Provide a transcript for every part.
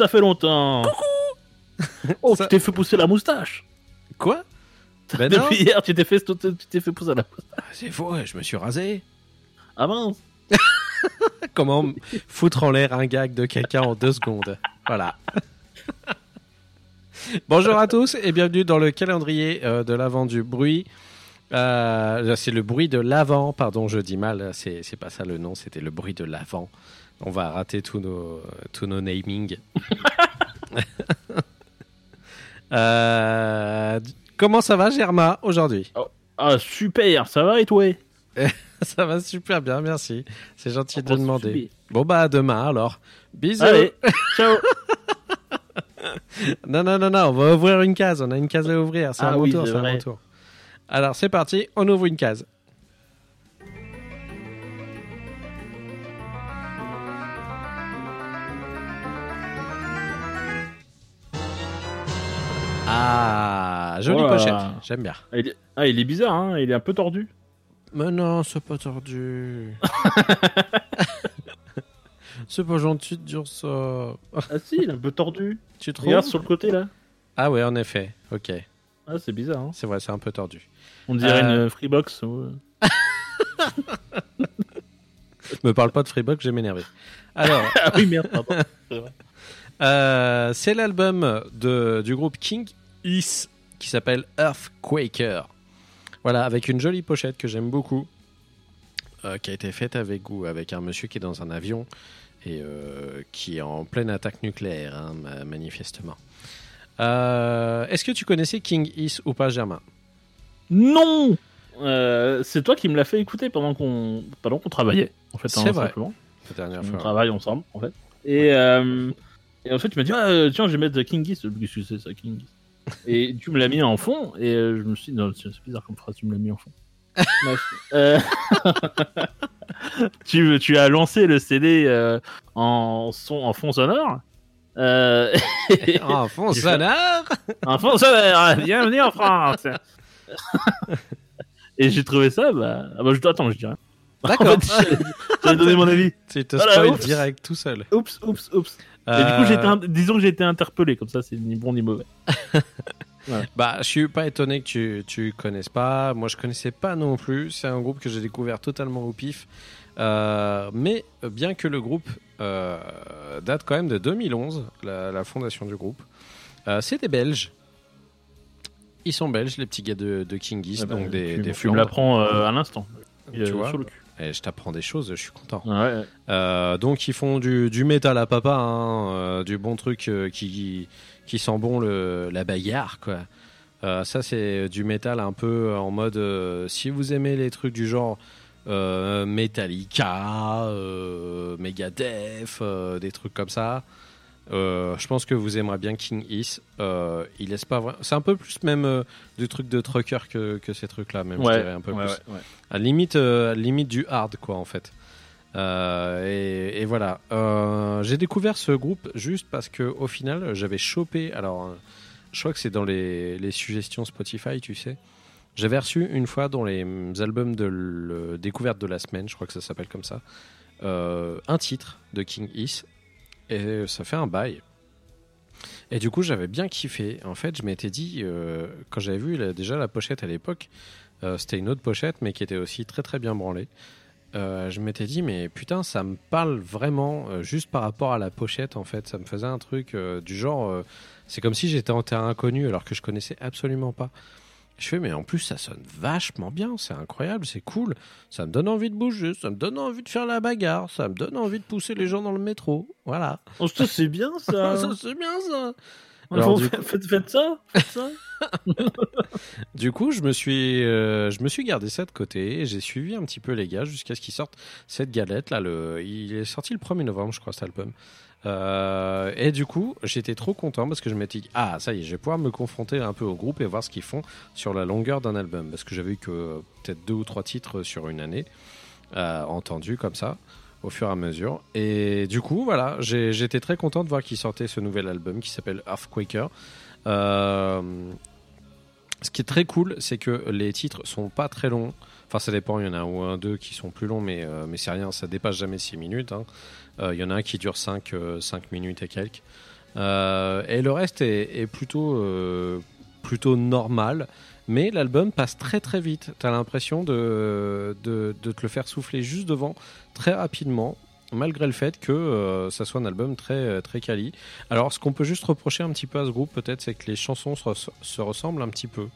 Ça fait longtemps. Coucou. Oh, Ça- tu t'es fait pousser la moustache. Quoi? Ben non, Depuis hier, tu t'es fait, tu t'es fait pousser la moustache. c'est faux, je me suis rasé. Ah mince. Comment foutre en l'air un gag de quelqu'un en deux secondes Voilà. Bonjour à tous et bienvenue dans le calendrier euh, de l'avant du bruit. Euh, c'est le bruit de l'avant, pardon, je dis mal, c'est c'est pas ça le nom, c'était le bruit de l'avant. On va rater tous nos, tous nos namings. Euh, comment ça va, Germa, aujourd'hui? Ah super, ça va et toi? Ça va super bien, merci. C'est gentil de Oh, demander. Bon, bah, à demain alors. Bisous. Allez, ciao. Non, non, non, non, on va ouvrir une case. On a une case à ouvrir. C'est Ah un mon oui, tour, c'est vrai. mon tour. Alors, c'est parti. On ouvre une case. Ah, jolie Voilà. pochette. J'aime bien. Ah il, est... ah, il est bizarre, hein il est un peu tordu. Mais non, c'est pas tordu. c'est pas gentil de dire ça. Ah si, il est un peu tordu. Tu trouves Regarde sur le côté là. Ah ouais, en effet. Ok, Ah, c'est bizarre, hein c'est vrai, c'est un peu tordu. On dirait Euh. une Freebox. ouais. Me parle pas de Freebox, je vais m'énerver. Alors, Ah oui, merde, pardon. Euh, c'est l'album de- du groupe King Is qui s'appelle Earthquaker. Voilà, avec une jolie pochette que j'aime beaucoup, euh, qui a été faite avec goût, avec un monsieur qui est dans un avion et euh, qui est en pleine attaque nucléaire, hein, ma- manifestement. Euh, Est-ce que tu connaissais King Is ou pas, Germain? Non C'est toi qui me l'as fait écouter pendant qu'on qu'on travaillait, en fait. C'est hein, vrai. simplement. la dernière On fois travaille ensemble, en fait. Et, et en fait, tu m'as dit, ah, tiens, je vais mettre King Geese. Qu'est-ce que c'est ça, King Geese Et tu me l'as mis en fond, et euh, je me suis dit, non, c'est bizarre comme phrase, tu me l'as mis en fond. Euh, tu, tu as lancé le CD euh, en, son, en fond sonore. Euh, En fond sonore en fond sonore, bienvenue en France. et j'ai trouvé ça, bah, ah bah, je, attends, je dirais. D'accord. En fait, j'avais donné mon avis. Tu te Voilà, spoil direct tout seul. Oups, oups, oups. Et du coup, Euh, disons que j'ai été interpellé, comme ça, c'est ni bon ni mauvais. Bah, je suis pas étonné que tu, tu connaisses pas. Moi, je connaissais pas non plus. C'est un groupe que j'ai découvert totalement au pif. Euh, mais bien que le groupe euh, date quand même de 2011, la, la fondation du groupe, euh, c'est des Belges. Ils sont belges, les petits gars de, de King Geese, Ah bah, donc des, tu, des tu me l'apprends euh, à l'instant. Tu Euh, vois sur le cul. Et je t'apprends des choses, je suis content. Ouais. Euh, donc ils font du, du métal à papa, hein, euh, du bon truc euh, qui, qui sent bon le, la bagarre quoi. Ça c'est du métal un peu en mode si vous aimez les trucs du genre Metallica, Megadeth, des trucs comme ça. Euh, je pense que vous aimerez bien King Is. Euh, il laisse pas C'est un peu plus même euh, du truc de trucker que, que ces trucs-là, même je Ouais, dirais un peu ouais, plus ouais, à limite, à limite du hard, quoi, en fait. Et, et voilà. J'ai découvert ce groupe juste parce que au final, j'avais chopé. Alors, je crois que c'est dans les, les suggestions Spotify, tu sais. J'avais reçu une fois dans les mm, albums de le- découverte de la semaine, je crois que ça s'appelle comme ça, un titre de King Is. Et ça fait un bail. Et du coup, j'avais bien kiffé. En fait, je m'étais dit, euh, quand j'avais vu déjà la pochette à l'époque, euh, c'était une autre pochette, mais qui était aussi très très bien branlée. Euh, je m'étais dit, mais putain, ça me parle vraiment juste par rapport à la pochette, en fait. Ça me faisait un truc du genre. c'est comme si j'étais en terrain inconnu alors que je connaissais absolument pas. Je fais, mais en plus, ça sonne vachement bien, c'est incroyable, c'est cool. Ça me donne envie de bouger, ça me donne envie de faire la bagarre, ça me donne envie de pousser les gens dans le métro. Voilà. Oh, ça, c'est bien ça. ça, c'est bien ça. Alors, du faites, ça, faites ça. Du coup, je me suis, euh, je me suis gardé ça de côté et j'ai suivi un petit peu les gars jusqu'à ce qu'ils sortent cette galette là. Le, il est sorti le 1er novembre, je crois, cet album. Euh, et du coup, j'étais trop content parce que je m'étais dit ah ça y est, je vais pouvoir me confronter un peu au groupe et voir ce qu'ils font sur la longueur d'un album parce que j'avais eu que euh, peut-être deux ou trois titres sur une année euh, entendus comme ça au fur et à mesure. Et du coup, voilà, j'étais très content de voir qu'ils sortaient ce nouvel album qui s'appelle Earthquaker. Euh, ce qui est très cool, c'est que les titres sont pas très longs. Enfin, ça dépend, il y en a un ou un, deux qui sont plus longs, mais, euh, mais c'est rien, ça dépasse jamais 6 minutes. hein. Euh, Il y en a un qui dure 5, euh, 5 minutes et quelques. Et le reste est, est plutôt, plutôt normal. Mais l'album passe très très vite. Tu as l'impression de, de, de te le faire souffler juste devant très rapidement, malgré le fait que euh, ça soit un album très, très quali. Alors, ce qu'on peut juste reprocher un petit peu à ce groupe, peut-être, c'est que les chansons se, res- se ressemblent un petit peu.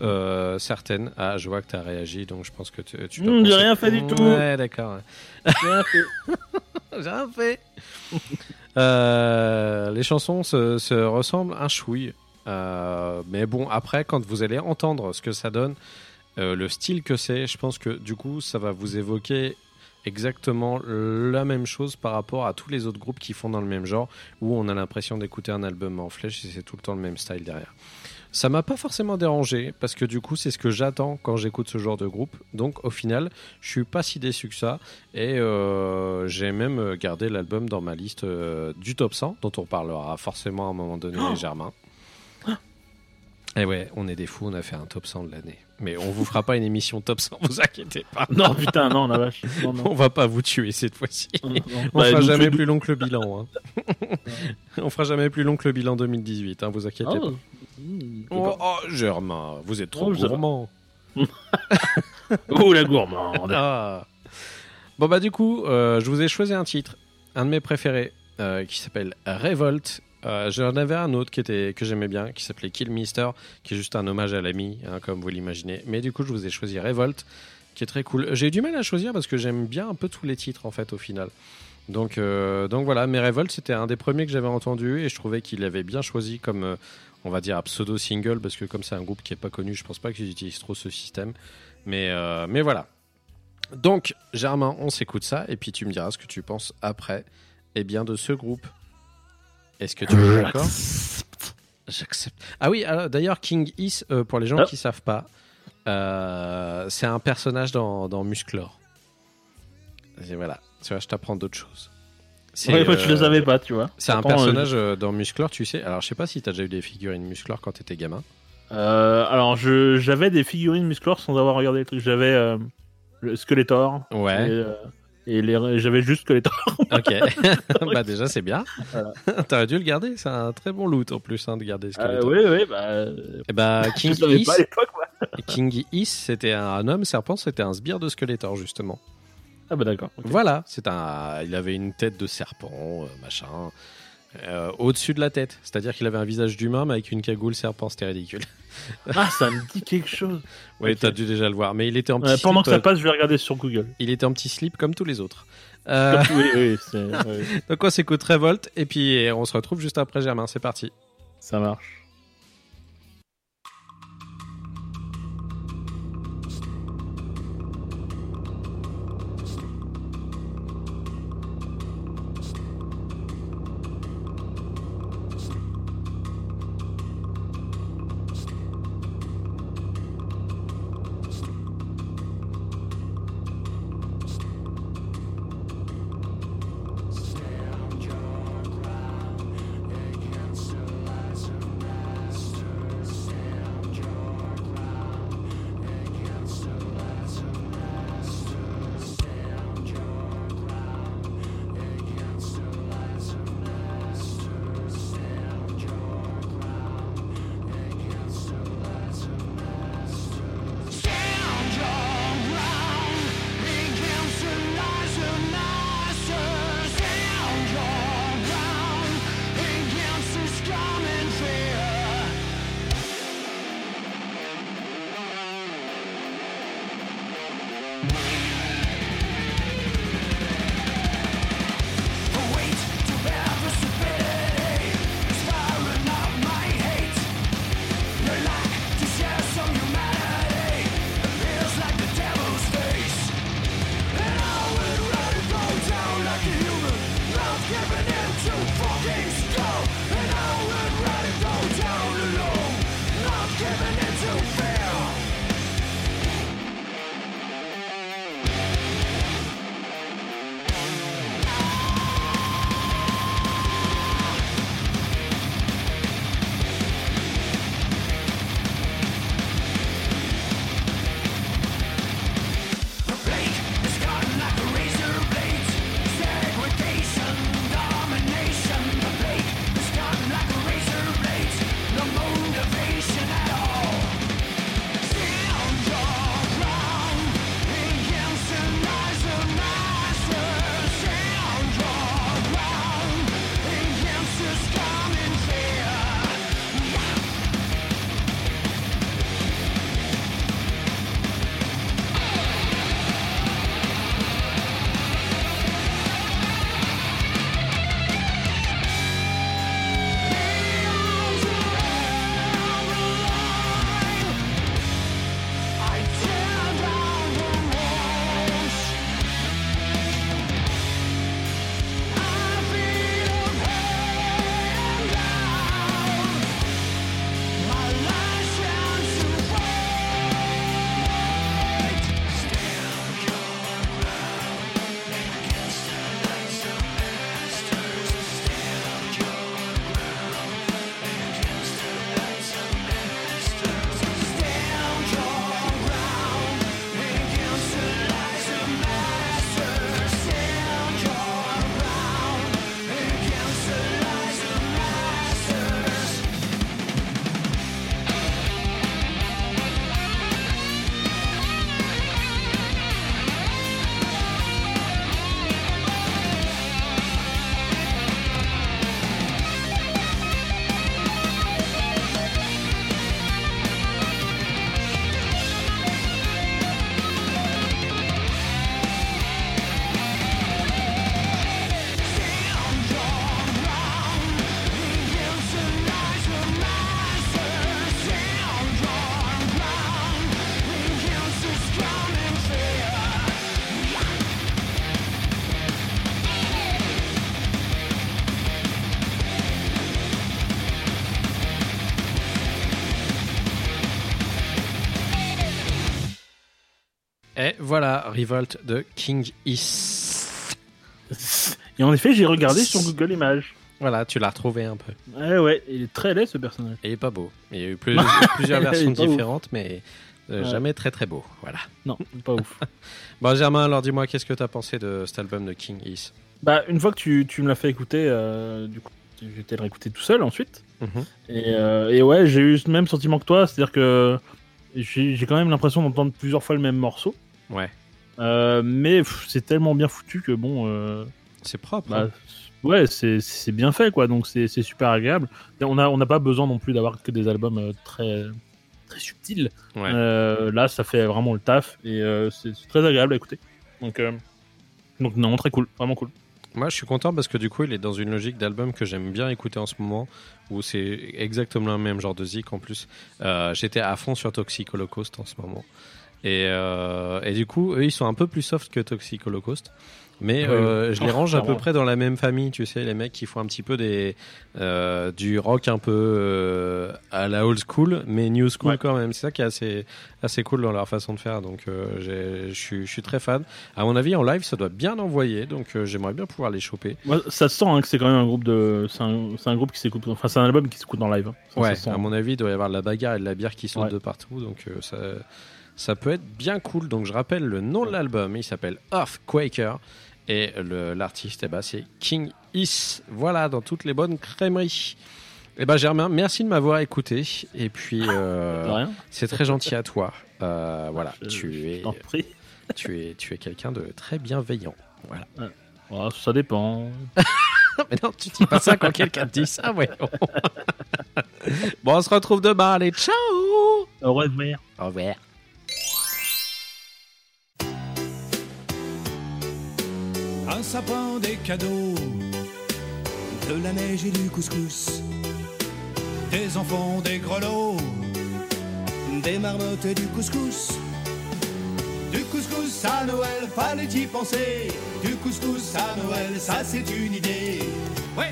Euh, certaines. Ah, je vois que tu as réagi, donc je pense que tu, tu Mmh, j'ai rien fait du tout. Ouais, d'accord. Bien fait. J'ai rien fait. Euh, les chansons se, se ressemblent un chouille. Euh, mais bon, après, quand vous allez entendre ce que ça donne, euh, le style que c'est, je pense que du coup, ça va vous évoquer exactement la même chose par rapport à tous les autres groupes qui font dans le même genre, où on a l'impression d'écouter un album en flèche et c'est tout le temps le même style derrière. Ça m'a pas forcément dérangé parce que du coup c'est ce que j'attends quand j'écoute ce genre de groupe. Donc au final, je suis pas si déçu que ça et euh, j'ai même gardé l'album dans ma liste euh, du top 100 dont on parlera forcément à un moment donné, Oh Germain. Et ouais, on est des fous, on a fait un top 100 de l'année. Mais on vous fera pas une émission top 100, vous inquiétez pas. Non, putain, non, la vache. Non, non. On va pas vous tuer cette fois-ci. Non, non. On Bah, fera jamais plus long que le bilan. hein. on fera jamais plus long que le bilan 2018, hein, vous inquiétez Ah, pas. mmh, Oh, oh, Germain, vous êtes trop Oh, gourmand. Oh, la gourmande. Ah. Bon bah du coup, euh, je vous ai choisi un titre, un de mes préférés, euh, qui s'appelle Revolt. Euh, J'en avais un autre qui était que j'aimais bien, qui s'appelait Kill Mister, qui est juste un hommage à l'ami, hein, comme vous l'imaginez. Mais du coup, je vous ai choisi Revolt, qui est très cool. J'ai eu du mal à choisir parce que j'aime bien un peu tous les titres en fait au final. Donc, euh, donc voilà, mais Revolt c'était un des premiers que j'avais entendu et je trouvais qu'il avait bien choisi comme, euh, on va dire, un pseudo single parce que comme c'est un groupe qui est pas connu, je pense pas qu'ils utilisent trop ce système. Mais, mais voilà. Donc, Germain, on s'écoute ça et puis tu me diras ce que tu penses après eh bien, de ce groupe. Est-ce que tu es d'accord J'accepte. Ah oui, alors, d'ailleurs, King Is, euh, pour les gens Ah. qui savent pas, euh, c'est un personnage dans, dans Musclor. Et voilà, tu vois, je t'apprends d'autres choses. C'est Ouais, euh, le savais pas, tu vois. c'est un euh, personnage euh, dans Musclor, tu sais. Alors, je sais pas si t'as déjà eu des figurines Musclor quand t'étais gamin. Euh, alors, j'avais des figurines Musclor sans avoir regardé le truc. J'avais euh, le Skeletor. Ouais. Et, euh, et les, j'avais juste Skeletor. Ok. bah déjà c'est bien. Voilà. T'aurais dû le garder. C'est un très bon loot en plus hein, de garder ce Euh, oui, oui, bah. euh, Et bah King Is, pas à. King Is, c'était un homme serpent, c'était un sbire de Skeletor justement. Ah, bah, d'accord. Voilà, c'est un. Il avait une tête de serpent, euh, machin. Euh, au-dessus de la tête, c'est-à-dire qu'il avait un visage d'humain mais avec une cagoule serpent, c'était ridicule. Ah, ça me dit quelque chose. Oui, t'as dû déjà le voir, mais il était en petit Euh, pendant slip. que ça euh, passe, je vais regarder sur Google. il était en petit slip comme tous les autres. Euh, oui, oui, oui, donc on s'écoute Revolt et puis on se retrouve juste après Germain. C'est parti. ça marche. Et voilà, Revolt de King Is. Et en effet, j'ai regardé sur Google Images. Voilà, tu l'as retrouvé un peu. Ouais, ouais, il est très laid ce personnage. Il est pas beau. Il y a eu plus- plusieurs versions ouf. différentes, mais euh, Ouais. jamais très très beau. Voilà. Non, pas ouf. Bon, Germain, alors dis-moi, qu'est-ce que t'as pensé de cet album de King Is Bah, une fois que tu, tu me l'as fait écouter, euh, du coup, été le réécouter tout seul ensuite. Mhm. Et, euh, et ouais, j'ai eu le même sentiment que toi, c'est-à-dire que j'ai quand même l'impression d'entendre plusieurs fois le même morceau. Ouais, Euh, mais pff, c'est tellement bien foutu que bon, euh, c'est propre. bah, hein. ouais, c'est c'est bien fait quoi, donc c'est c'est super agréable. Et on a on n'a pas besoin non plus d'avoir que des albums euh, très très subtils. Ouais. Euh, là, ça fait vraiment le taf et euh, c'est c'est très agréable à écouter. Donc euh, donc non, très cool, vraiment cool. Moi, je suis content parce que du coup, il est dans une logique d'album que j'aime bien écouter en ce moment, où c'est exactement le même genre de zik en plus. Euh, J'étais à fond sur Toxic Holocaust en ce moment. Et, euh, et du coup, eux, ils sont un peu plus soft que Toxic Holocaust. Mais Ouais, euh, je les ouais. range à peu près dans la même famille, tu sais, les mecs qui font un petit peu des, euh, du rock un peu euh, à la old school, mais new school Ouais. quand même. C'est ça qui est assez, assez cool dans leur façon de faire. Donc, euh, je suis- très fan. À mon avis, en live, ça doit bien envoyer. Donc, euh, j'aimerais bien pouvoir les choper. Moi, ça se sent hein, que c'est quand même un groupe de. C'est un, un groupe qui s'écoute. Enfin, c'est un album qui s'écoute en live. hein. Ça, Ouais, ça se sent. à mon avis, il doit y avoir de la bagarre et de la bière qui sautent Ouais. de partout, donc euh, ça, ça peut être bien cool. Donc je rappelle le nom de l'album, il s'appelle Earthquaker et l'artiste, eh ben, c'est King Is. Voilà, dans toutes les bonnes crèmeries. Eh ben Germain, merci de m'avoir écouté et puis euh, c'est très gentil à toi. Euh, voilà, Je- tu je es, prie. tu es, tu es quelqu'un de très bienveillant. Voilà. Oh, ça dépend. Mais non, tu dis pas ça quand quelqu'un te dit ça, ouais. bon, on se retrouve demain. Allez, ciao. Au revoir. Au revoir. Un sapin, des cadeaux, de la neige et du couscous, des enfants, des grelots, des marmottes et du couscous. Du couscous à Noël, fallait y penser. Du couscous à Noël, ça c'est une idée. Ouais.